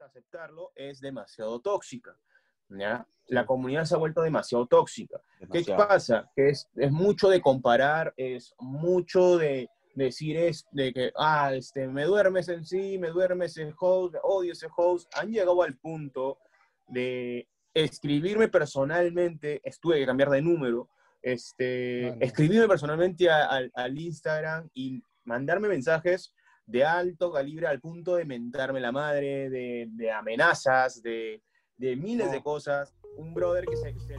cuesta aceptarlo, es demasiado tóxica. ¿ya? La comunidad se ha vuelto demasiado tóxica. ¿Qué pasa? Que es, es mucho de comparar, es mucho de decir es de que, ah, este, me duermes en sí, me duermes en host, odio ese host, han llegado al punto de escribirme personalmente, estuve que cambiar de número, este, escribirme personalmente al Instagram y mandarme mensajes de alto calibre al punto de mentarme la madre, de, amenazas, de, miles de cosas. Un brother que se... se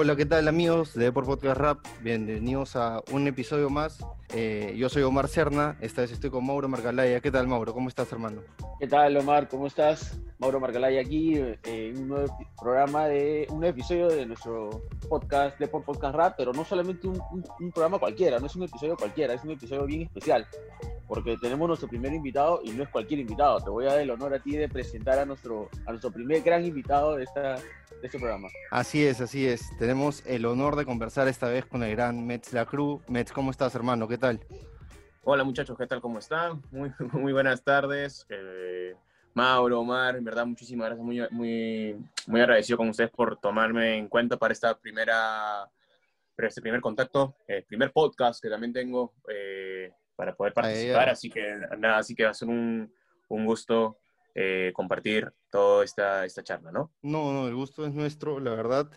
Hola, ¿qué tal amigos de Por Podcast Rap? Bienvenidos a un episodio más. Eh, yo soy Omar Cerna, esta vez estoy con Mauro Margalaya. ¿Qué tal Mauro? ¿Cómo estás hermano? ¿Qué tal Omar? ¿Cómo estás? Mauro Margalaya aquí eh, en un nuevo programa de un episodio de nuestro podcast de Por Podcast Rap, pero no solamente un, un programa cualquiera, no es un episodio cualquiera, es un episodio bien especial porque tenemos nuestro primer invitado y no es cualquier invitado. Te voy a dar el honor a ti de presentar a nuestro, a nuestro primer gran invitado de, esta, de este programa. Así es, así es. Tenemos el honor de conversar esta vez con el gran Metz Lacru. Metz, ¿cómo estás, hermano? ¿Qué tal? Hola, muchachos, ¿qué tal? ¿Cómo están? Muy, muy buenas tardes. Eh, Mauro, Omar, en verdad, muchísimas gracias. Muy, muy, muy agradecido con ustedes por tomarme en cuenta para esta primera, para este primer contacto, el primer podcast que también tengo. Eh, para poder participar. Así que nada, así que va a ser un, un gusto eh, compartir toda esta, esta charla, ¿no? No, el gusto es nuestro, la verdad.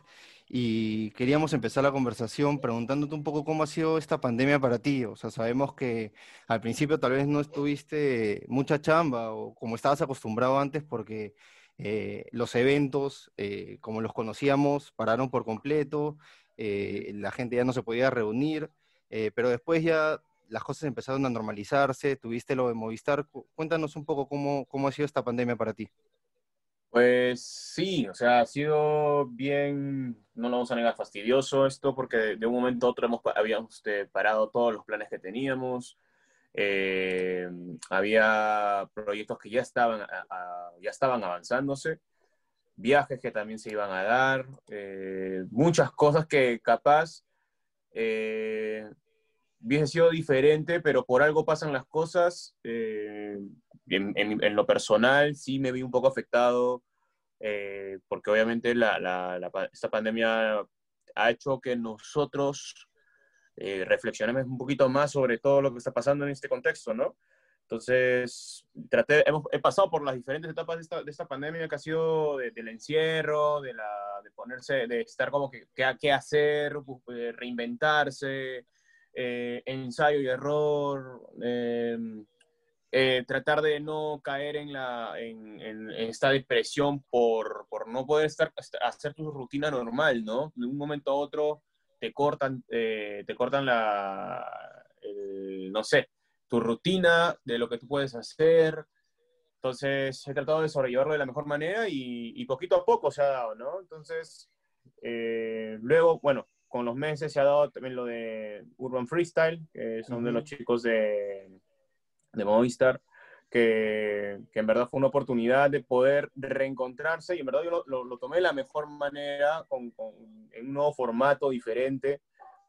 Y queríamos empezar la conversación preguntándote un poco cómo ha sido esta pandemia para ti. O sea, sabemos que al principio tal vez no estuviste mucha chamba o como estabas acostumbrado antes porque eh, los eventos, eh, como los conocíamos, pararon por completo, la gente ya no se podía reunir, pero después ya las cosas empezaron a normalizarse, tuviste lo de Movistar. Cuéntanos un poco cómo, cómo ha sido esta pandemia para ti. Pues sí, o sea, ha sido bien, no lo vamos a negar, fastidioso esto, porque de, un momento a otro hemos, habíamos este, parado todos los planes que teníamos. Eh, había proyectos que ya estaban, ya estaban avanzándose, viajes que también se iban a dar, eh, muchas cosas que capaz eh, hubiese sido diferente, pero por algo pasan las cosas. Eh, en, lo personal sí me vi un poco afectado, eh, porque obviamente esta pandemia ha hecho que nosotros eh, reflexionemos un poquito más sobre todo lo que está pasando en este contexto, ¿no? Entonces, traté, hemos, he pasado por las diferentes etapas de esta, de esta pandemia que ha sido del encierro, de, la, de ponerse, de estar como que, qué hacer, reinventarse, eh, ensayo y error, em, eh, tratar de no caer en, la, en, esta depresión por, por, no poder estar, hacer tu rutina normal, ¿no? De un momento a otro te cortan, eh, te cortan la, no sé, tu rutina de lo que tú puedes hacer. Entonces he tratado de sobrellevarlo de la mejor manera y, y poquito a poco se ha dado, ¿no? Entonces, luego, bueno, con los meses se ha dado también lo de Urban Freestyle, que son de los chicos de, de Movistar, que, que, en verdad fue una oportunidad de poder reencontrarse y en verdad yo lo, lo, tomé de la mejor manera, con, en un nuevo formato diferente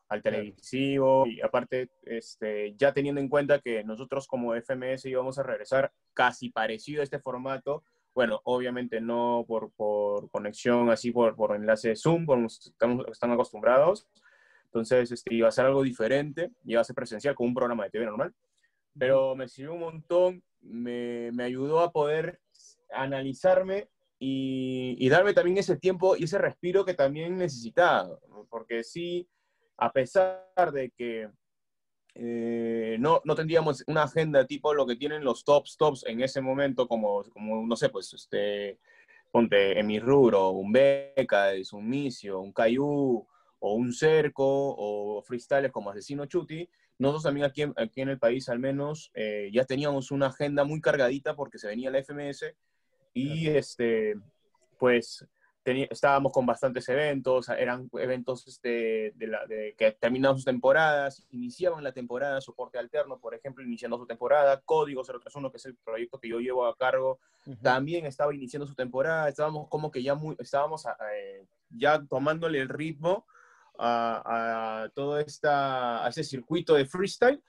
al televisivo y aparte este, ya teniendo en cuenta que nosotros como FMS íbamos a regresar casi parecido a este formato, bueno, obviamente no por, por conexión así, por, por enlace Zoom, como estamos, están acostumbrados. Entonces, este, iba a ser algo diferente, iba a ser presencial con un programa de TV normal, pero me sirvió un montón, me, me ayudó a poder analizarme y, y, darme también ese tiempo y ese respiro que también necesitaba, porque sí, a pesar de que eh, no, no tendríamos una agenda tipo lo que tienen los tops tops en ese momento, como, como no sé, pues, este, ponte en mi rubro, un Beca, un Misio, un Cayu, o un Cerco, o freestyles como Asesino Chuti, nosotros también aquí, aquí en el país al menos eh, ya teníamos una agenda muy cargadita porque se venía la FMS y este, pues estábamos con bastantes eventos, eran eventos este, de, la, de que terminaban sus temporadas, iniciaban la temporada, soporte alterno, por ejemplo, iniciando su temporada, Código 031, que es el proyecto que yo llevo a cargo, también estaba iniciando su temporada, estábamos como que ya muy, estábamos eh, ya tomándole el ritmo a, a todo esta, a ese circuito de freestyle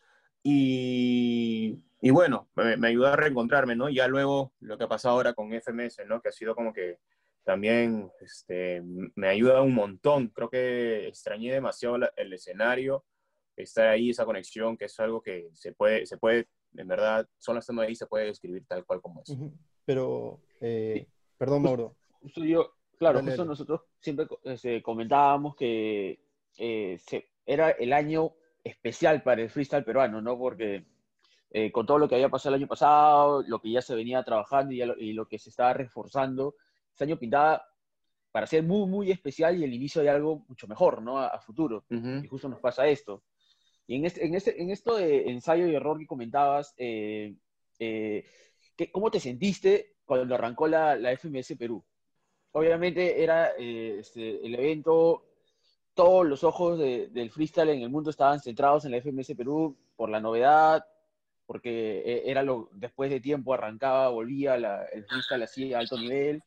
y, y bueno, me, me, ayudó a reencontrarme, ¿no? Ya luego lo que ha pasado ahora con FMS, ¿no? Que ha sido como que también este, me ayuda un montón. Creo que extrañé demasiado el escenario, estar ahí, esa conexión, que es algo que se puede, se puede en verdad, solo estando ahí se puede describir tal cual como es. Pero, eh, perdón, Mauro. yo, claro, justo nosotros siempre este, comentábamos que eh, se, era el año especial para el freestyle peruano, ¿no? Porque eh, con todo lo que había pasado el año pasado, lo que ya se venía trabajando y, y lo que se estaba reforzando, este año pintaba para ser muy, muy especial y el inicio de algo mucho mejor, ¿no? A, futuro. Y justo nos pasa esto. Y en, este, en, este, en esto de ensayo y error que comentabas, eh, eh, ¿cómo te sentiste cuando arrancó la, la FMS Perú? Obviamente era eh, este, el evento, todos los ojos del freestyle en el mundo estaban centrados en la FMS Perú por la novedad, porque era lo, después de tiempo arrancaba, volvía la, el freestyle así a alto nivel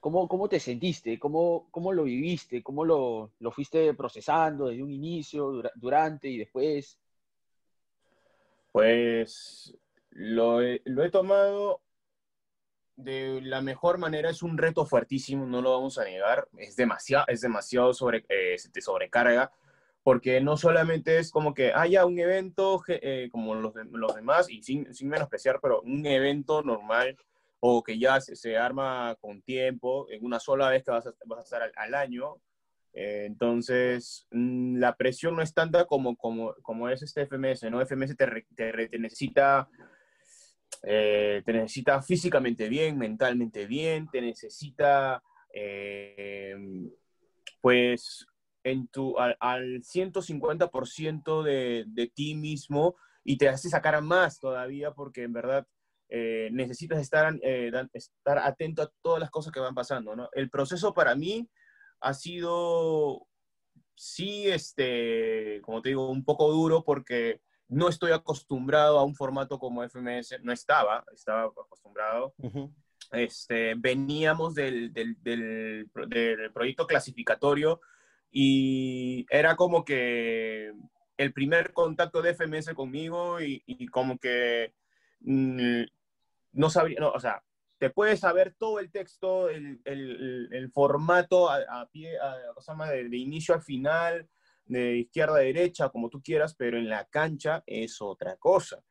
¿Cómo, ¿Cómo, te sentiste? ¿Cómo, ¿Cómo, lo viviste? ¿Cómo lo, lo, fuiste procesando desde un inicio, durante y después? Pues lo he, lo he, tomado de la mejor manera. Es un reto fuertísimo, no lo vamos a negar. Es demasiado, es demasiado sobre, eh, te sobrecarga, porque no solamente es como que haya un evento eh, como los, los, demás, y sin, sin menospreciar, pero un evento normal o que ya se, arma con tiempo, en una sola vez que vas a, vas estar al, año. Eh, entonces, mm, la presión no es tanta como, como, como es este FMS, ¿no? FMS te, te, necesita, eh, te necesita físicamente bien, mentalmente bien, te necesita, eh, pues, en tu, al, al 150% de, de ti mismo y te hace sacar más todavía porque en verdad eh, necesitas estar, eh, estar atento a todas las cosas que van pasando, ¿no? El proceso para mí ha sido, sí, este, como te digo, un poco duro porque no estoy acostumbrado a un formato como FMS, no estaba, estaba acostumbrado. este, veníamos del, del, del, del, proyecto clasificatorio y era como que el primer contacto de FMS conmigo y, y como que Mm, no sabría, no, o sea, te puedes saber todo el texto, el, el, el formato a, pie, a, de, de, inicio al final, de izquierda a derecha, como tú quieras, pero en la cancha es otra cosa.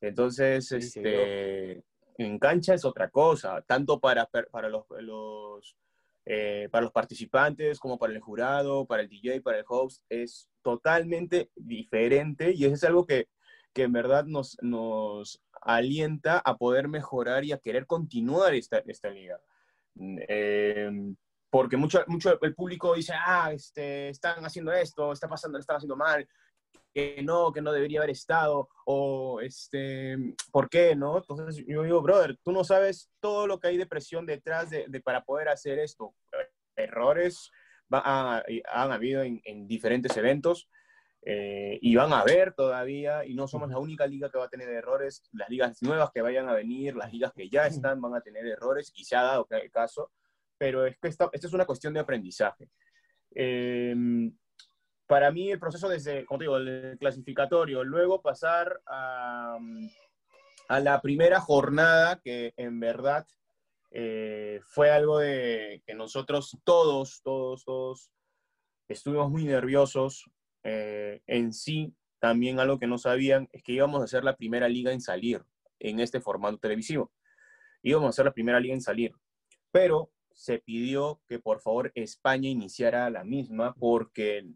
Entonces, este, en cancha es otra cosa, tanto para, para los, los eh, para los participantes como para el jurado, para el DJ, para el host, es totalmente diferente y eso es algo que, que en verdad nos, nos alienta a poder mejorar y a querer continuar esta, esta liga. Eh, porque mucho, mucho el público dice, ah, este, están haciendo esto, está pasando, están haciendo mal, que no, que no debería haber estado, o este, ¿por qué no? Entonces yo digo, brother, tú no sabes todo lo que hay de presión detrás de, de para poder hacer esto. Errores va han habido en, en diferentes eventos, eh, y van a ver todavía, y no somos la única liga que va a tener errores, las ligas nuevas que vayan a venir, las ligas que ya están van a tener errores, y se ha dado el caso, pero es que esta, esta es una cuestión de aprendizaje. Eh, para mí el proceso desde, como te digo, el clasificatorio, luego pasar a, a la primera jornada, que en verdad eh, fue algo de que nosotros todos, todos, todos estuvimos muy nerviosos eh, en sí, también algo que no sabían es que íbamos a ser la primera liga en salir en este formato televisivo. Íbamos a ser la primera liga en salir. Pero se pidió que por favor España iniciara la misma porque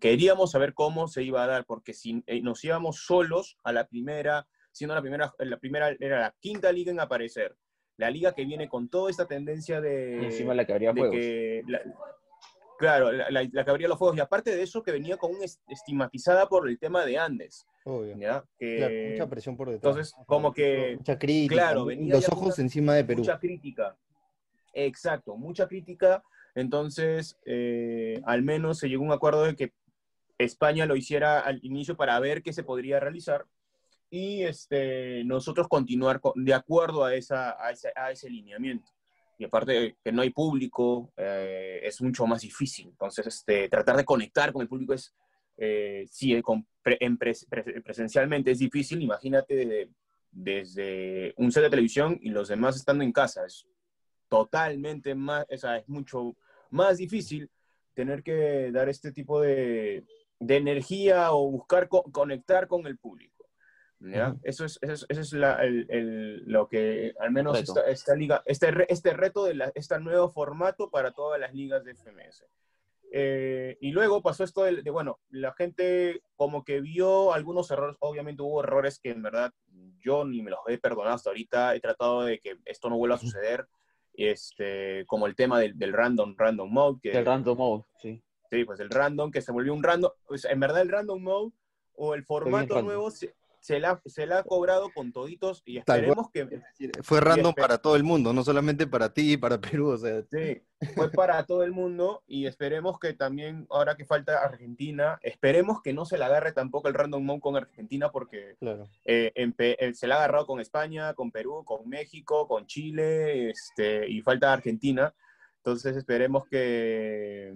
queríamos saber cómo se iba a dar, porque si eh, nos íbamos solos a la primera, siendo la primera, la primera era la quinta liga en aparecer, la liga que viene con toda esta tendencia de... encima la que habría juegos. Claro, la, la, que abría los fuegos. Y aparte de eso, que venía con un estigmatizada por el tema de Andes. Obvio. mucha presión por detrás. Entonces, como que. Mucha crítica. Claro, venía los ojos encima de Perú. Mucha crítica. Exacto, mucha crítica. Entonces, eh, al menos se llegó a un acuerdo de que España lo hiciera al inicio para ver qué se podría realizar y este, nosotros continuar de acuerdo a, esa, a, ese, a ese lineamiento. Y aparte que no hay público, eh, es mucho más difícil. Entonces, este, tratar de conectar con el público es, eh, sí, en presencialmente es difícil. Imagínate desde un set de televisión y los demás estando en casa. Es totalmente más, o sea, es mucho más difícil tener que dar este tipo de, de energía o buscar conectar con el público. Eso es, eso es, lo que al menos esta, liga, este, este reto de este nuevo formato para todas las ligas de FMS. Eh, y luego pasó esto de, bueno, la gente como que vio algunos errores, obviamente hubo errores que en verdad yo ni me los he perdonado hasta ahorita, he tratado de que esto no vuelva a suceder, este, como el tema del, random, random mode. Que, el random mode, sí. Sí, pues el random, que se volvió un random, pues en verdad el random mode o el formato nuevo se la, se la ha cobrado con toditos y esperemos que... Fue random para todo el mundo, no solamente para ti y para Perú, o sea... Sí, fue para todo el mundo y esperemos que también, ahora que falta Argentina, esperemos que no se la agarre tampoco el random mode con Argentina porque claro. Eh, eh, se la ha agarrado con España, con Perú, con México, con Chile este, y falta Argentina. Entonces esperemos que...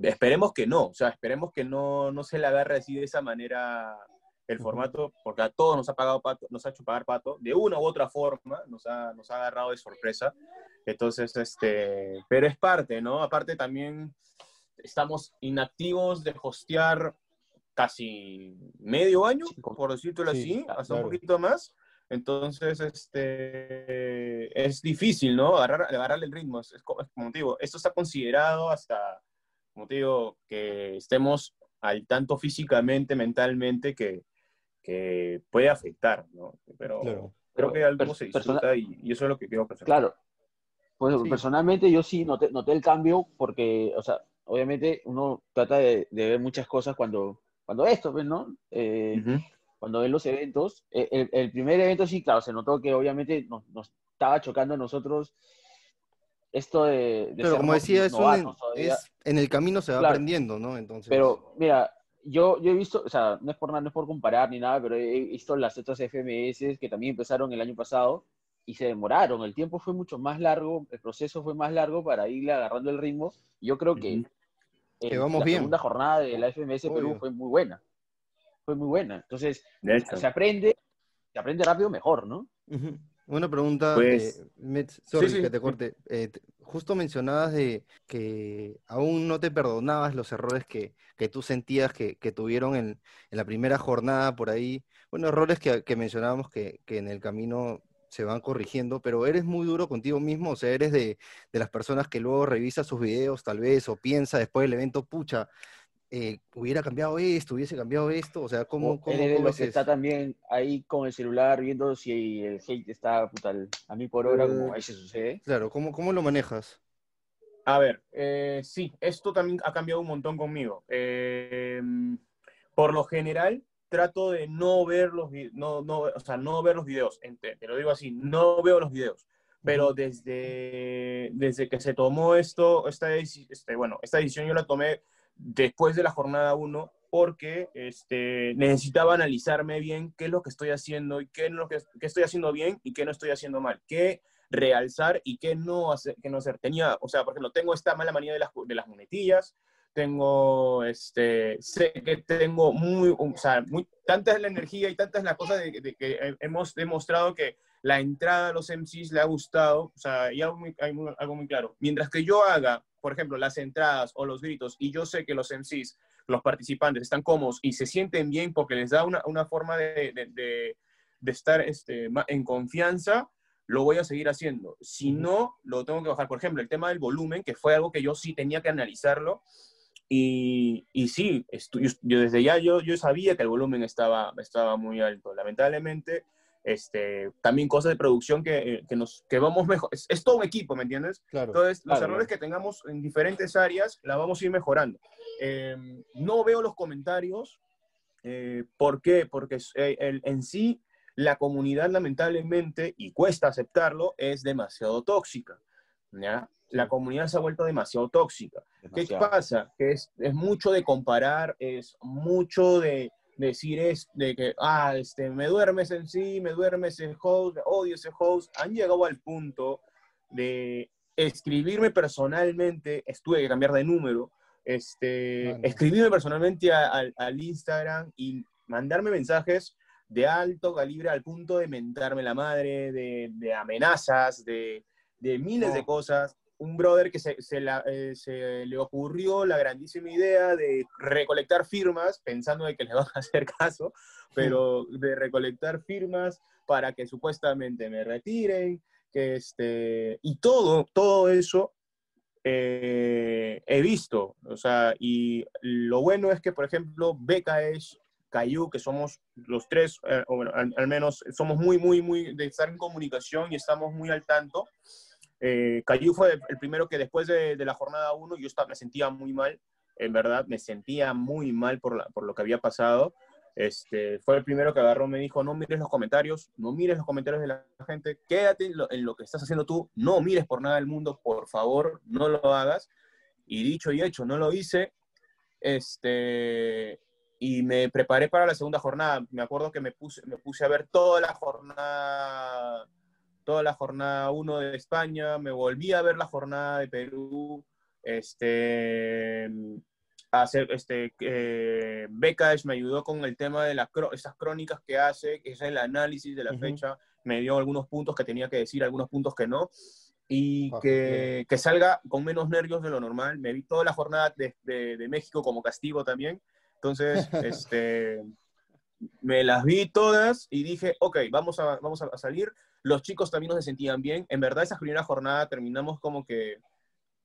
Esperemos que no, o sea, esperemos que no, no se la agarre así de esa manera el formato, porque a todos nos ha pagado pato, nos ha hecho pagar pato, de una u otra forma, nos ha, nos ha agarrado de sorpresa. Entonces, este, pero es parte, ¿no? Aparte también estamos inactivos de hostear casi medio año, por decirlo así, hasta un poquito más. Entonces, este, es difícil, ¿no? Agarrar, agarrarle el ritmo. Es, como digo, esto está considerado hasta, como digo, que estemos al tanto físicamente, mentalmente, que, que puede afectar, ¿no? Pero creo que algo se disfruta y, eso es lo que quiero pensar. Claro. Pues personalmente yo sí noté, noté, el cambio porque, o sea, obviamente uno trata de, ver muchas cosas cuando, cuando esto, pues, ¿no? Eh, cuando ven los eventos. E, el, primer evento sí, claro, se notó que obviamente nos, nos estaba chocando a nosotros esto de... Pero como decía, eso es, en el camino se va aprendiendo, ¿no? Entonces... Pero mira, yo, yo he visto, o sea, no es por nada, no es por comparar ni nada, pero he visto las otras FMS que también empezaron el año pasado y se demoraron. El tiempo fue mucho más largo, el proceso fue más largo para irle agarrando el ritmo. Yo creo que, la segunda jornada de la FMS Perú fue muy buena. Fue muy buena. Entonces, se aprende, se aprende rápido mejor, ¿no? Una pregunta, pues, sorry que te corte. Eh, justo mencionabas de que aún no te perdonabas los errores que, tú sentías que, tuvieron en, la primera jornada por ahí. Bueno, errores que, mencionábamos que, en el camino se van corrigiendo, pero eres muy duro contigo mismo, o sea, eres de, de las personas que luego revisa sus videos tal vez o piensa después del evento, pucha, eh, hubiera cambiado esto, hubiese cambiado esto, o sea, ¿cómo, cómo, cómo que está también ahí con el celular viendo si el hate está puta, a mí por hora, como ahí se sucede. Claro, ¿cómo, cómo lo manejas? A ver, eh, sí, esto también ha cambiado un montón conmigo. Em, por lo general, trato de no ver los, no, no, o sea, no ver los videos, te, lo digo así, no veo los videos. Pero desde, desde que se tomó esto, esta, este, bueno, esta decisión yo la tomé después de la jornada 1 porque este, necesitaba analizarme bien qué es lo que estoy haciendo y qué, es lo que, estoy haciendo bien y qué no estoy haciendo mal, qué realzar y qué no hacer. Qué no hacer. Tenía, o sea, por ejemplo, tengo esta mala manía de las, de las monetillas, tengo, este, sé que tengo muy, o sea, muy, tanta es la energía y tantas las cosas de, que hemos demostrado que la entrada a los MCs le ha gustado, o sea, hay algo algo muy claro. Mientras que yo haga por ejemplo, las entradas o los gritos, y yo sé que los MCs, los participantes, están cómodos y se sienten bien porque les da una, una forma de, de, de, estar este, en confianza, lo voy a seguir haciendo. Si no, lo tengo que bajar. Por ejemplo, el tema del volumen, que fue algo que yo sí tenía que analizarlo. Y, y sí, yo, desde ya yo, yo sabía que el volumen estaba, estaba muy alto. Lamentablemente, este, también cosas de producción que, eh, que nos, que vamos mejor, es, todo un equipo, ¿me entiendes? Entonces, los errores que tengamos en diferentes áreas, la vamos a ir mejorando. Em, no veo los comentarios, eh, ¿por qué? Porque eh, el, en sí, la comunidad lamentablemente, y cuesta aceptarlo, es demasiado tóxica. ¿ya? La comunidad se ha vuelto demasiado tóxica. ¿Qué pasa? Que es, es mucho de comparar, es mucho de decir es de que, ah, este, me duermes en sí, me duermes en host, odio ese host, han llegado al punto de escribirme personalmente, estuve que cambiar de número, este, escribirme personalmente al Instagram y mandarme mensajes de alto calibre al punto de mentarme la madre, de, amenazas, de, miles de cosas. Un brother que se, eh, se, le ocurrió la grandísima idea de recolectar firmas, pensando de que le van a hacer caso, pero de recolectar firmas para que supuestamente me retiren, que este, y todo, todo eso eh, he visto, o sea, y lo bueno es que, por ejemplo, es Cayu, que somos los tres, eh, o bueno, al, menos somos muy, muy, muy de estar en comunicación y estamos muy al tanto. Eh, Cayu fue el primero que después de, la jornada 1 yo estaba, me sentía muy mal, en verdad, me sentía muy mal por, lo que había pasado. Este, fue el primero que agarró, me dijo, no mires los comentarios, no mires los comentarios de la gente, quédate en lo, en lo que estás haciendo tú, no mires por nada del mundo, por favor, no lo hagas. Y dicho y hecho, no lo hice. Este, y me preparé para la segunda jornada. Me acuerdo que me puse, me puse a ver toda la jornada, toda la jornada 1 de España, me volví a ver la jornada de Perú, este, hacer, este, eh, me ayudó con el tema de las esas crónicas que hace, que es el análisis de la fecha, me dio algunos puntos que tenía que decir, algunos puntos que no, y ah, que, que, salga con menos nervios de lo normal. Me vi toda la jornada de, de, de México como castigo también, entonces, este, me las vi todas y dije, ok, vamos a, vamos a salir. Los chicos también nos sentían bien. En verdad, esa primera jornada terminamos como que,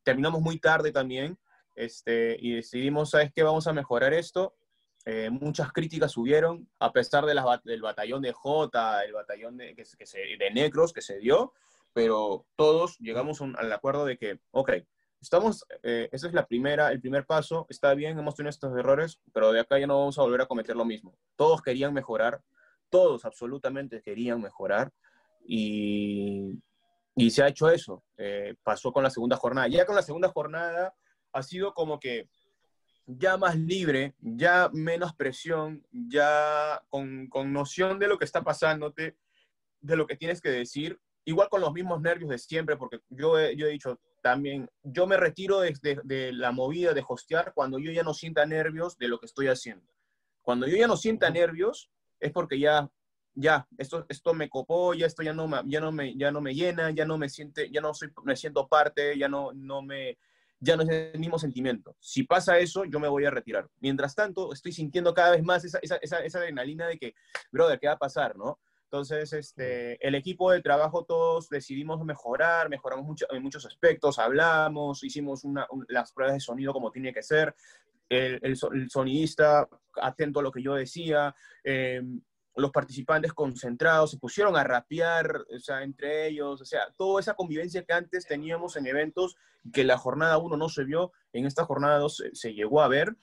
terminamos muy tarde también. Este, y decidimos, ¿sabes qué? Vamos a mejorar esto. Eh, muchas críticas subieron, a pesar de del batallón de J, el batallón de, que, de Necros que se dio, pero todos llegamos al acuerdo de que, ok, estamos, eh, esa es la primera, el primer paso, está bien, hemos tenido estos errores, pero de acá ya no vamos a volver a cometer lo mismo. Todos querían mejorar, todos absolutamente querían mejorar y, y se ha hecho eso. Eh, pasó con la segunda jornada. Ya con la segunda jornada ha sido como que ya más libre, ya menos presión, ya con, con noción de lo que está pasándote, de lo que tienes que decir, igual con los mismos nervios de siempre, porque yo he, yo he dicho, también yo me retiro de, de, la movida de hostear cuando yo ya no sienta nervios de lo que estoy haciendo. Cuando yo ya no sienta nervios es porque ya, ya, esto, esto me copó, ya esto ya no, ya no, me, ya no me llena, ya no me siente, ya no soy, me siento parte, ya no, no me, ya no es el mismo sentimiento. Si pasa eso, yo me voy a retirar. Mientras tanto, estoy sintiendo cada vez más esa, esa, esa, esa adrenalina de que, brother, ¿qué va a pasar, no? Entonces, este, el equipo de trabajo todos decidimos mejorar, mejoramos mucho, en muchos aspectos, hablamos, hicimos las pruebas de sonido como tiene que ser, el, el, sonidista atento a lo que yo decía, eh, los participantes concentrados se pusieron a rapear, o sea, entre ellos, o sea, toda esa convivencia que antes teníamos en eventos que la jornada 1 no se vio, en esta jornada 2 se, se llegó a ver.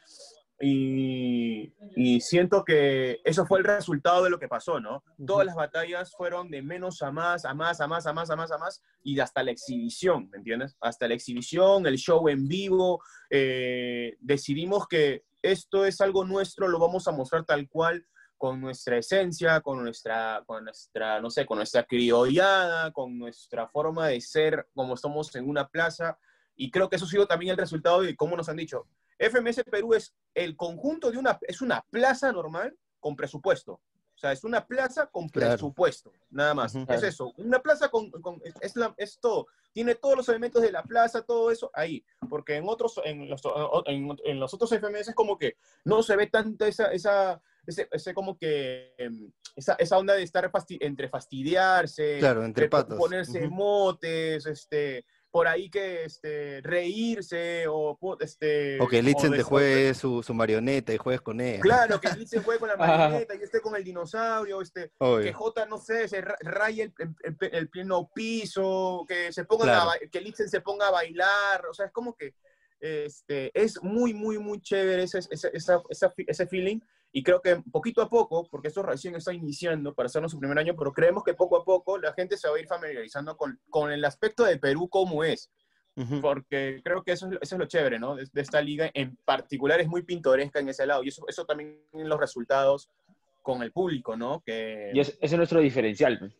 Y, siento que eso fue el resultado de lo que pasó, ¿no? Todas las batallas fueron de menos a más, a más, a más, a más, a más, a más, y hasta la exhibición, ¿me entiendes? Hasta la exhibición, el show en vivo, eh, decidimos que esto es algo nuestro, lo vamos a mostrar tal cual, con nuestra esencia, con nuestra, con nuestra, no sé, con nuestra criollada, con nuestra forma de ser, como somos en una plaza, y creo que eso ha sido también el resultado de cómo nos han dicho, FMS Perú es el conjunto de una, es una plaza normal con presupuesto. O sea, es una plaza con presupuesto, nada más. Es eso, una plaza con, es, la, es, todo. Tiene todos los elementos de la plaza, todo eso ahí. Porque en otros, en los, en, los otros FMS es como que no se ve tanta esa, esa ese, como que em, esa, esa, onda de estar entre fastidiarse, claro, entre, patos. ponerse motes, este, por ahí que este, reírse o este o que Litzen te juegue su, su, marioneta y juegues con él. Claro, que Litzen juegue con la marioneta y esté con el dinosaurio, este, que J, no sé, se raye el, el, pleno piso, que se ponga que Litzen se ponga a bailar, o sea, es como que este, es muy, muy, muy chévere ese, ese, ese feeling Y creo que poquito a poco, porque esto recién está iniciando para hacernos su primer año, pero creemos que poco a poco la gente se va a ir familiarizando con, con el aspecto de Perú como es. Porque creo que eso, eso, es lo chévere, ¿no? De, esta liga en particular es muy pintoresca en ese lado. Y eso, eso también en los resultados con el público, ¿no? Que... Y ese es nuestro diferencial.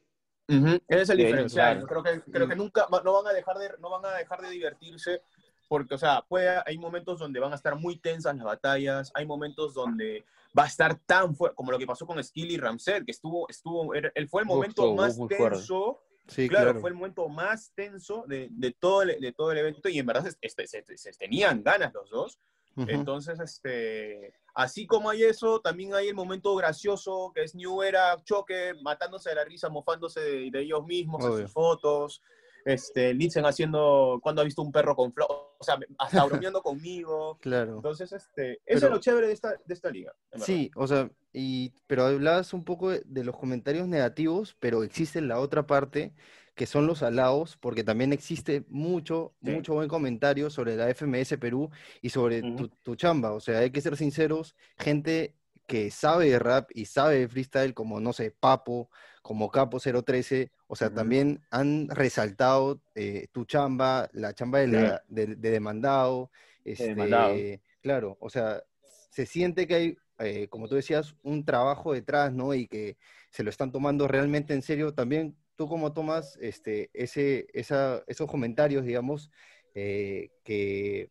Ese es el diferencial. Creo que, creo que nunca no van, a dejar de, no van a dejar de divertirse porque, o sea, puede, hay momentos donde van a estar muy tensas las batallas, hay momentos donde va a estar tan fuerte, como lo que pasó con Skill y Ramsey, que estuvo, estuvo, él fue el momento más tenso Sí, claro, fue el momento más tenso de, de, todo el, de todo el evento y en verdad se, se, tenían ganas los dos. Entonces, este, así como hay eso, también hay el momento gracioso que es New Era choque, matándose de la risa, mofándose de, ellos mismos, en sus fotos. Este, Litzen haciendo, cuando ha visto un perro con flor, o sea, hasta bromeando conmigo. Claro. Entonces, este, eso es lo chévere de esta, de esta liga. Sí, o sea, y, pero hablabas un poco de, los comentarios negativos, pero existe la otra parte que son los alados, porque también existe mucho, mucho buen comentario sobre la FMS Perú y sobre tu, tu, chamba. O sea, hay que ser sinceros, gente que sabe de rap y sabe de freestyle, como, no sé, Papo, como Capo 013, o sea, también han resaltado eh, tu chamba, la chamba de, de, demandado, este, claro, o sea, se siente que hay, eh, como tú decías, un trabajo detrás, ¿no? Y que se lo están tomando realmente en serio. También, ¿tú cómo tomas este, ese, esa, esos comentarios, digamos, eh, que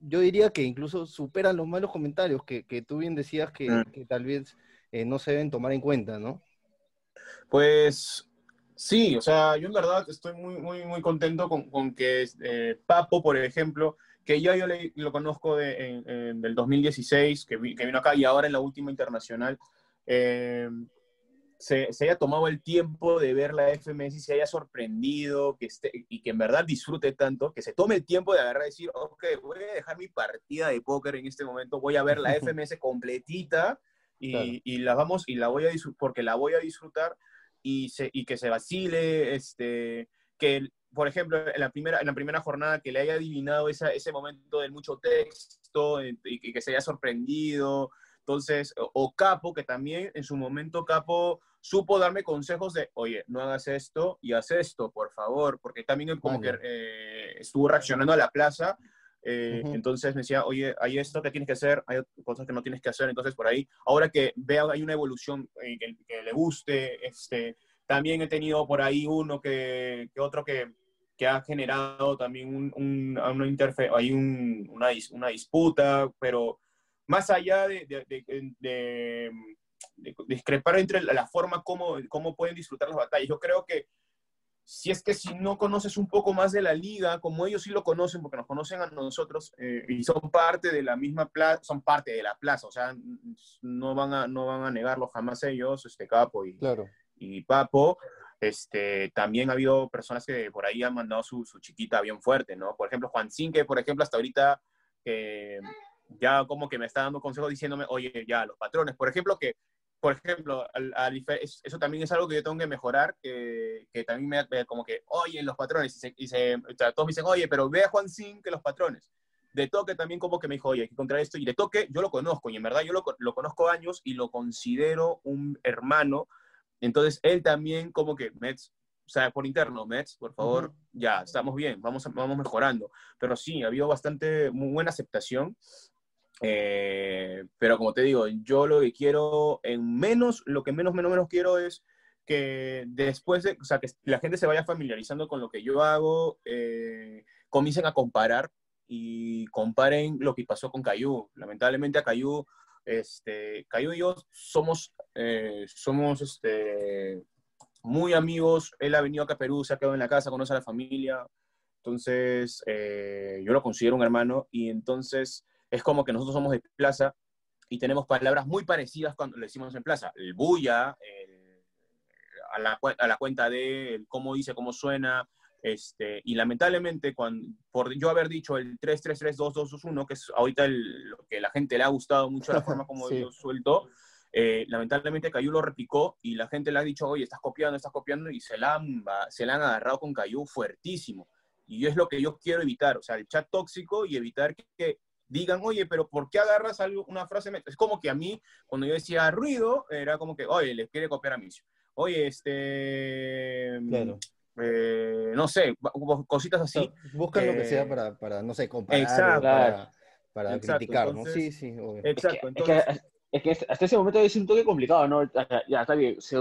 yo diría que incluso superan los malos comentarios que, que tú bien decías que, que tal vez no se deben tomar en cuenta, ¿no? Pues sí, o sea, yo en verdad estoy muy, muy, muy contento con, con que eh, Papo, por ejemplo, que ya yo lo conozco de, en, del 2016, que, que, vino acá y ahora en la última internacional, eh, se, se, haya tomado el tiempo de ver la FMS y se haya sorprendido que esté, y que en verdad disfrute tanto, que se tome el tiempo de agarrar y decir, ok, voy a dejar mi partida de póker en este momento, voy a ver la FMS completita y, y la vamos y la voy a porque la voy a disfrutar y, se, y que se vacile, este, que, por ejemplo, en la primera, en la primera jornada que le haya adivinado esa, ese momento de mucho texto y, que se haya sorprendido. Entonces, o, Capo, que también en su momento Capo supo darme consejos de, oye, no hagas esto y haz esto, por favor, porque también como que eh, estuvo reaccionando a la plaza eh, entonces me decía, oye, hay esto que tienes que hacer, hay cosas que no tienes que hacer. Entonces, por ahí, ahora que veo hay una evolución eh, que, le guste, este, también he tenido por ahí uno que, que otro que, que, ha generado también un, un, una interfe hay un, una, una, disputa, pero más allá de, de, de, discrepar entre la, forma como, cómo pueden disfrutar las batallas, yo creo que si es que si no conoces un poco más de la liga, como ellos sí lo conocen, porque nos conocen a nosotros eh, y son parte de la misma plaza, son parte de la plaza, o sea, no van a, no van a negarlo jamás ellos, este Capo y, y Papo. Este, también ha habido personas que por ahí han mandado su, su chiquita bien fuerte, ¿no? Por ejemplo, Juan Cinque, por ejemplo, hasta ahorita ya como que me está dando consejos diciéndome, oye, ya, los patrones, por ejemplo, que por ejemplo, eso también es algo que yo tengo que mejorar, que, que también me, como que, oye, los patrones, y, se, todos me dicen, oye, pero ve a Juan Sin que los patrones. De toque también como que me dijo, oye, hay que encontrar esto, y de toque yo lo conozco, y en verdad yo lo, lo conozco años y lo considero un hermano, entonces él también como que, Mets, o sea, por interno, Mets, por favor, ya, estamos bien, vamos, vamos mejorando. Pero sí, ha habido bastante, muy buena aceptación. Eh, pero como te digo, yo lo que quiero en menos, lo que menos, menos, menos quiero es que después de, o sea, que la gente se vaya familiarizando con lo que yo hago, eh, comiencen a comparar y comparen lo que pasó con Cayu. Lamentablemente a Cayu, este, Cayu y yo somos, eh, somos este, muy amigos. Él ha venido acá a Perú, se ha quedado en la casa, conoce a la familia. Entonces, yo lo considero un hermano y entonces es como que nosotros somos de plaza y tenemos palabras muy parecidas cuando le decimos en plaza. El bulla, a, la, a, la, cuenta de, el cómo dice, cómo suena. Este, y lamentablemente, cuando, por yo haber dicho el 3332221, que es ahorita el, lo que la gente le ha gustado mucho la forma como yo suelto, eh, lamentablemente Cayu lo replicó y la gente le ha dicho, oye, estás copiando, estás copiando, y se la han, se la han agarrado con Cayu fuertísimo. Y es lo que yo quiero evitar, o sea, el chat tóxico y evitar que, digan, oye, pero ¿por qué agarras algo, una frase? Es como que a mí, cuando yo decía ruido, era como que, oye, les quiere copiar a mí. Oye, este... Claro. eh, no sé, cositas así. Buscan lo que sea Eh, para, para, no sé, comparar, exacto. para, para Exacto, criticar, ¿no? entonces- Sí, sí, obvio. Exacto, es, que, es, entonces... que, es que hasta ese momento es un toque complicado, ¿no? Ya, está bien. se-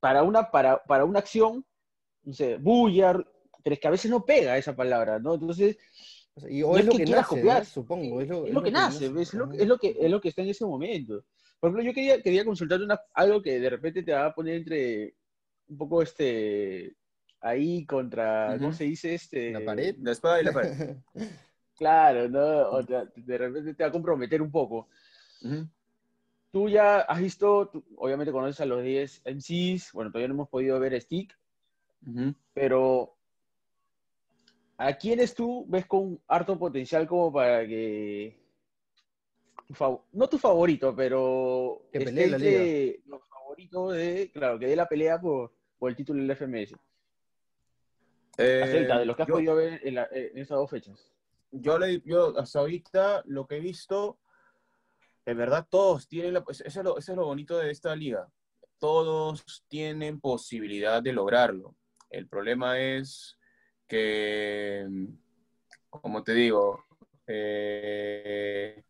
para, una, para, para una acción, no sé, bulla, pero es que a veces no pega esa palabra, ¿no? Entonces, O sea, y, no o es es lo que que quieras nace, ¿no? copiar. Supongo, es lo, es lo que nace, ¿ves? Es lo, es lo que, es lo que está en ese momento. Por ejemplo, yo quería, quería consultarte una, algo que de repente te va a poner entre un poco este ahí contra, ¿cómo Ujú. se dice? Este, La pared. La espada y la pared. Claro, ¿no? O sea, de repente te va a comprometer un poco. Ujú. Tú ya has visto, tú obviamente conoces a los 10 MCs, bueno, todavía no hemos podido ver Stick, Ujú. pero ¿a quiénes tú ves con harto potencial como para que... no tu favorito, pero Que pelee la entre los favoritos de, claro, que dé la pelea por, por el título del FMS. Acerca de lo que has Eh, yo- podido ver en, la- en estas dos fechas. yo, le, yo hasta ahorita lo que he visto, en verdad todos tienen, la, pues, eso, es lo, eso es lo bonito de esta liga, todos tienen posibilidad de lograrlo. El problema es que, como te digo, eh,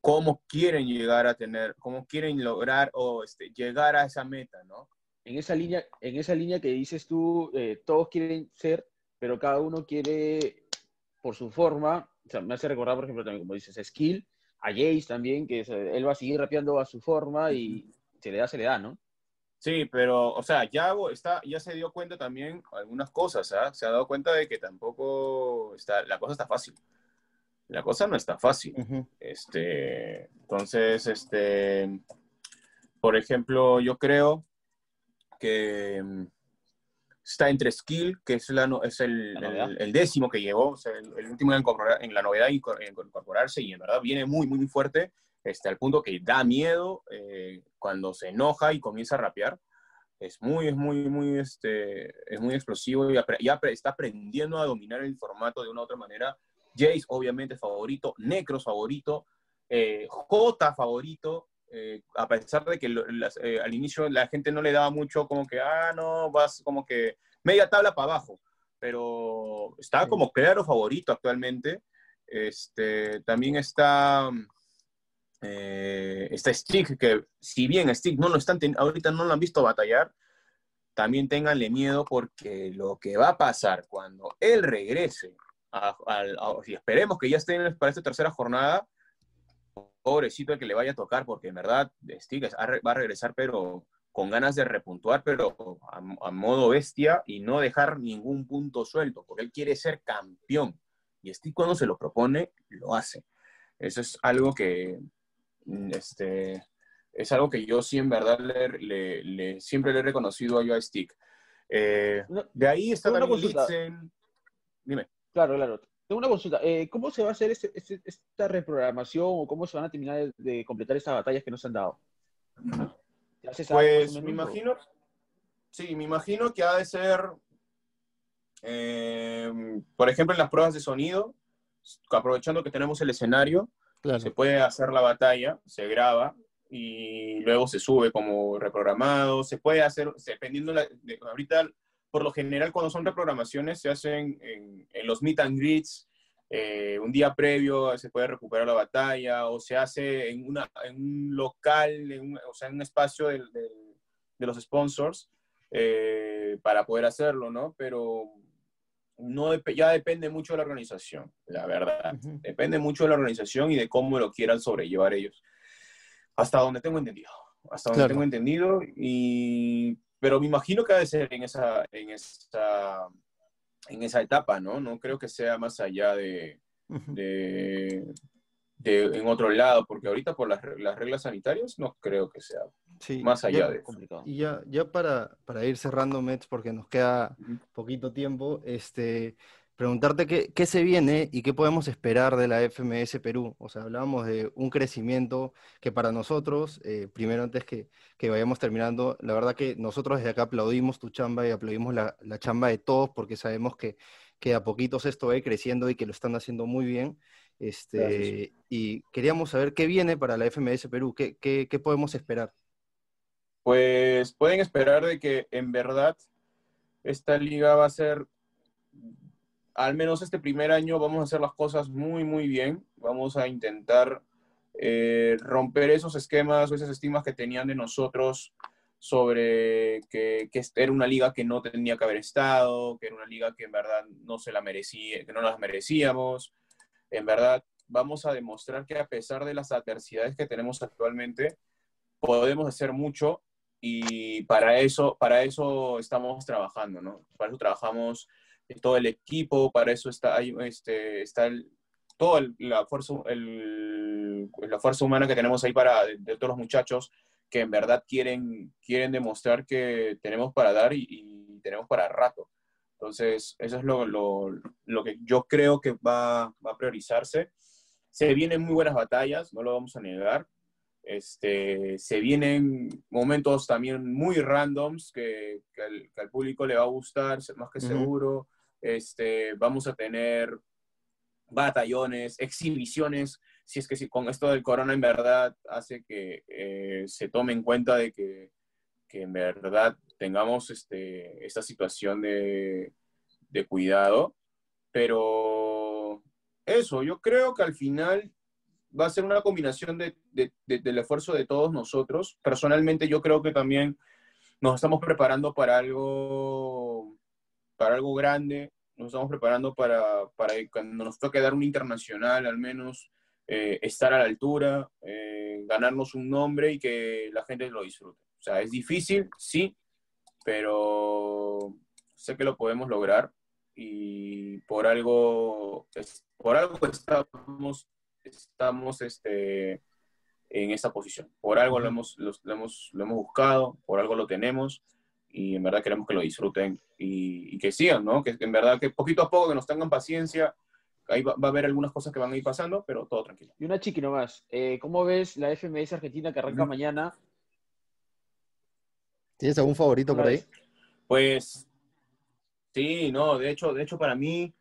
cómo quieren llegar a tener, cómo quieren lograr o este, llegar a esa meta, ¿no? En esa línea, en esa línea que dices tú, eh, todos quieren ser, pero cada uno quiere por su forma. O sea, me hace recordar, por ejemplo, también como dices, Skill, a Jace también, que es, él va a seguir rapeando a su forma y se le da, se le da, ¿no? Sí, pero, o sea, Yago está, ya se dio cuenta también algunas cosas, ¿ah? Se ha dado cuenta de que tampoco está, la cosa está fácil. La cosa no está fácil. Ujú. Este, entonces, este, por ejemplo, yo creo que mm, está entre Skill, que es, la, es el, La el- el décimo que llegó, o sea, el, el último en, en la novedad incor- en incorporarse y en verdad viene muy, muy, muy fuerte, este, al punto que da miedo eh, cuando se enoja y comienza a rapear. Es muy, es muy, muy, este, es muy explosivo y ya está aprendiendo a dominar el formato de una u otra manera. Jace, obviamente, favorito. Necros, favorito. Eh, J, favorito. eh, a pesar de que lo- las- eh, al inicio la gente no le daba mucho como que, ah, no, vas como que media tabla para abajo. Pero está como claro favorito actualmente. Este, también está, eh, está Stick, que si bien Stick no lo están ahorita no lo han visto batallar, también ténganle miedo porque lo que va a pasar cuando él regrese, a, y esperemos que ya estén para esta tercera jornada, pobrecito el que le vaya a tocar, porque en verdad Stick va a regresar, pero con ganas de repuntuar, pero a, modo bestia y no dejar ningún punto suelto, porque él quiere ser campeón. Y Stick cuando se lo propone, lo hace. Eso es algo que, este, es algo que yo sí en verdad le, le- le- siempre le he reconocido a Joystick. Eh, No, de ahí está también. Litzen. Dime. Claro, claro. Tengo una consulta. Eh, ¿Cómo se va a hacer este- este- esta reprogramación o cómo se van a terminar de, de completar estas batallas que nos han dado? ¿Ya se sabe más Pues me imagino, sí, me imagino que ha de ser, eh, por ejemplo, en las pruebas de sonido, aprovechando que tenemos el escenario, Se puede hacer la batalla, se graba y luego se sube como reprogramado, se puede hacer, dependiendo, de, ahorita, por lo general, cuando son reprogramaciones, se hacen en, los meet and greets, eh, un día previo se puede recuperar la batalla, o se hace en, una, en un local, en un- o sea, en un espacio del- de los sponsors, eh, para poder hacerlo, ¿no? Pero no dep- ya depende mucho de la organización, la verdad. Depende mucho de la organización y de cómo lo quieran sobrellevar ellos. Hasta donde tengo entendido. Hasta donde Claro. tengo entendido. Y... Pero me imagino que ha de ser en esa, en esa, en esa etapa, ¿no? No creo que sea más allá de, de, de- en otro lado, porque ahorita por las, las reglas sanitarias no creo que sea Sí, más allá ya- de eso. complicado. Y ya, ya para, para ir cerrando, Mets, porque nos queda Ujú. poquito tiempo, este, preguntarte qué, qué se viene y qué podemos esperar de la FMS Perú. O sea, hablábamos de un crecimiento que para nosotros, eh, primero antes que, que vayamos terminando, la verdad que nosotros desde acá aplaudimos tu chamba y aplaudimos la, la chamba de todos porque sabemos que, que a poquitos esto va a ir creciendo y que lo están haciendo muy bien. Este, y queríamos saber qué viene para la FMS Perú, qué, qué, qué podemos esperar. Pues pueden esperar de que en verdad esta liga va a ser, al menos este primer año, vamos a hacer las cosas muy, muy bien. Vamos a intentar eh, romper esos esquemas o esas estimas que tenían de nosotros sobre que, que, era una liga que no tenía que haber estado, que era una liga que en verdad no se la merecía, que no las merecíamos. En verdad, vamos a demostrar que a pesar de las adversidades que tenemos actualmente, podemos hacer mucho y para eso, para eso estamos trabajando, ¿no? Para eso trabajamos todo el equipo, para eso está, este, está el, toda la, fuerza, el, la fuerza humana que tenemos ahí para, de, de, todos los muchachos que en verdad quieren, quieren demostrar que tenemos para dar y, y tenemos para rato. Entonces, eso es lo, lo, lo que yo creo que va, va a priorizarse. Se vienen muy buenas batallas, no lo vamos a negar. Este, se vienen momentos también muy randoms que, que, al, que al, público le va a gustar, más que seguro. Uh -huh. este, vamos a tener batallones, exhibiciones, si es que si con esto del corona en verdad hace que eh, se tome en cuenta de que, que en verdad tengamos este, esta situación de, de cuidado. Pero eso, yo creo que al final va a ser una combinación de, de, de, del esfuerzo de todos nosotros. Personalmente yo creo que también nos estamos preparando para algo, para algo grande, nos estamos preparando para, para cuando nos toque dar un internacional, al menos eh, estar a la altura, eh, ganarnos un nombre y que la gente lo disfrute. O sea, es difícil, sí, pero sé que lo podemos lograr y por algo, por algo estamos estamos este, en esta posición. Por algo lo hemos, lo, lo, hemos, lo hemos buscado, por algo lo tenemos y en verdad queremos que lo disfruten y, y que sigan, ¿no? Que, que, en verdad que poquito a poco que nos tengan paciencia. Ahí va, va, a haber algunas cosas que van a ir pasando, pero todo tranquilo. Y una chiqui nomás. Eh, ¿Cómo ves la FMS Argentina que arranca mm. mañana? ¿Tienes algún favorito por ahí? Pues sí, no, de hecho, de hecho para mí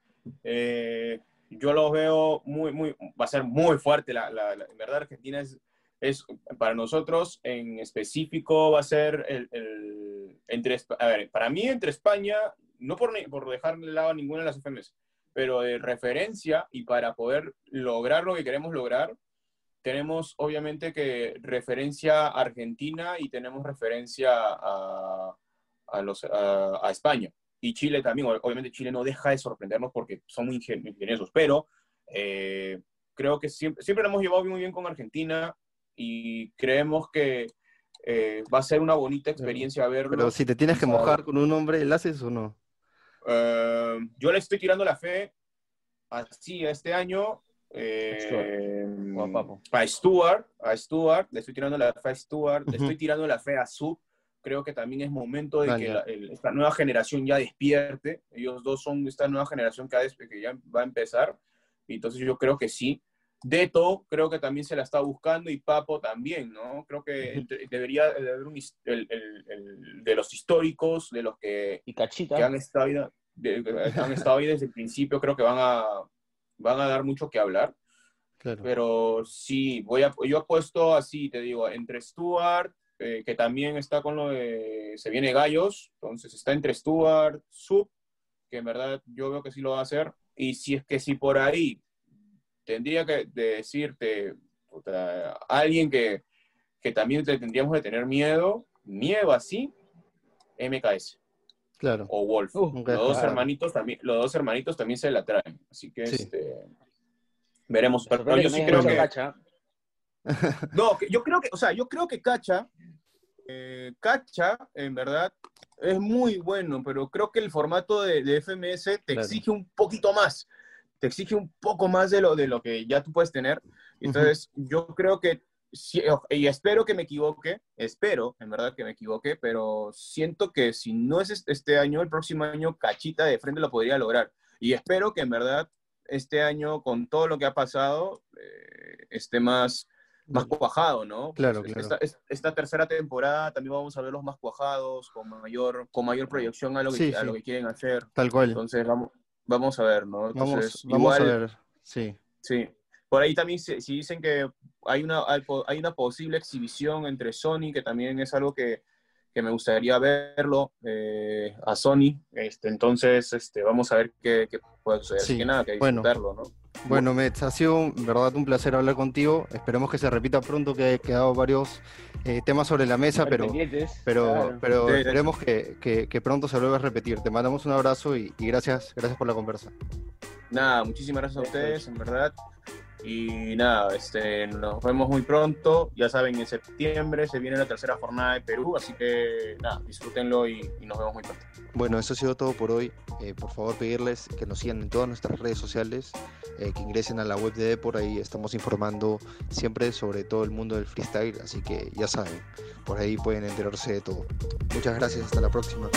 eh, yo lo veo muy, muy, va a ser muy fuerte. La, la, en verdad, Argentina es, es, para nosotros en específico, va a ser el, el, entre, a ver, para mí entre España, no por, por dejar de lado ninguna de las FMS, pero de referencia y para poder lograr lo que queremos lograr, tenemos obviamente que referencia a Argentina y tenemos referencia a, a, los, a España y Chile también, obviamente Chile no deja de sorprendernos porque son muy ingeniosos, pero eh, creo que siempre, siempre lo hemos llevado muy bien con Argentina y creemos que eh, va a ser una bonita experiencia verlo. Pero si te tienes que mojar con un nombre, ¿lo haces o no? Uh, yo le estoy tirando la fe así a este año. Eh, a Stuart, a Stuart, le estoy tirando la fe a Stuart, uh -huh. le estoy tirando la fe a Sub, creo que también es momento de vale. que la, el, esta nueva generación ya despierte. Ellos dos son esta nueva generación que, que ya va a empezar. Y entonces yo creo que sí. Deto creo que también se la está buscando y Papo también, ¿no? Creo que debería haber un, el, el, el, de los históricos, de los que, y Cachita. que han, estado, de, han estado ahí desde el principio, creo que van a, van a dar mucho que hablar. Claro. Pero sí, voy a, yo apuesto así, te digo, entre Stuart, eh, que también está con lo de se viene Gallos, entonces está entre Stuart, Sub, que en verdad yo veo que sí lo va a hacer, y si es que si por ahí tendría que de decirte puta, alguien que, que también te tendríamos de tener miedo, miedo así, MKS. Claro. O Wolf. Uh, los, dos claro. hermanitos también, los dos hermanitos también se la traen. Así que sí. este, veremos. Pero, pero yo sí creo que. Cacha. No, yo creo que, o sea, yo creo que Cacha eh, Cacha, en verdad, es muy bueno, pero creo que el formato de, de FMS te claro. exige un poquito más. Te exige un poco más de lo, de lo que ya tú puedes tener. Entonces, uh -huh. yo creo que, y espero que me equivoque, espero, en verdad, que me equivoque, pero siento que si no es este año, el próximo año, Cachita de frente lo podría lograr. Y espero que, en verdad, este año, con todo lo que ha pasado, eh, esté más más cuajado, ¿no? Claro, claro. Esta, esta, tercera temporada también vamos a ver los más cuajados, con mayor, con mayor proyección a lo, que, sí, a sí. lo que quieren hacer. Tal cual. Entonces, vamos, vamos a ver, ¿no? Entonces, vamos, vamos igual, a ver, sí. Sí. por ahí también si, dicen que hay una, hay una posible exhibición entre Sony, que también es algo que, que me gustaría verlo eh, a Sony. Este, entonces, este, vamos a ver qué, qué puede suceder. Así que nada, que disfrutarlo, ¿no? Bueno, Mets, ha sido verdad un placer hablar contigo. Esperemos que se repita pronto, que he quedado varios eh, temas sobre la mesa, pero, pero, pero esperemos que, que, pronto se vuelva a repetir. Te mandamos un abrazo y, y gracias, gracias por la conversa. Nada, muchísimas gracias a ustedes, en verdad. Y nada, este, nos vemos muy pronto. Ya saben, en septiembre se viene la tercera jornada de Perú, así que nada, disfrútenlo y, nos vemos muy pronto. Bueno, eso ha sido todo por hoy. Eh, por favor, pedirles que nos sigan en todas nuestras redes sociales, eh, que ingresen a la web de Depor, ahí estamos informando siempre sobre todo el mundo del freestyle, así que ya saben, por ahí pueden enterarse de todo. Muchas gracias, hasta la próxima.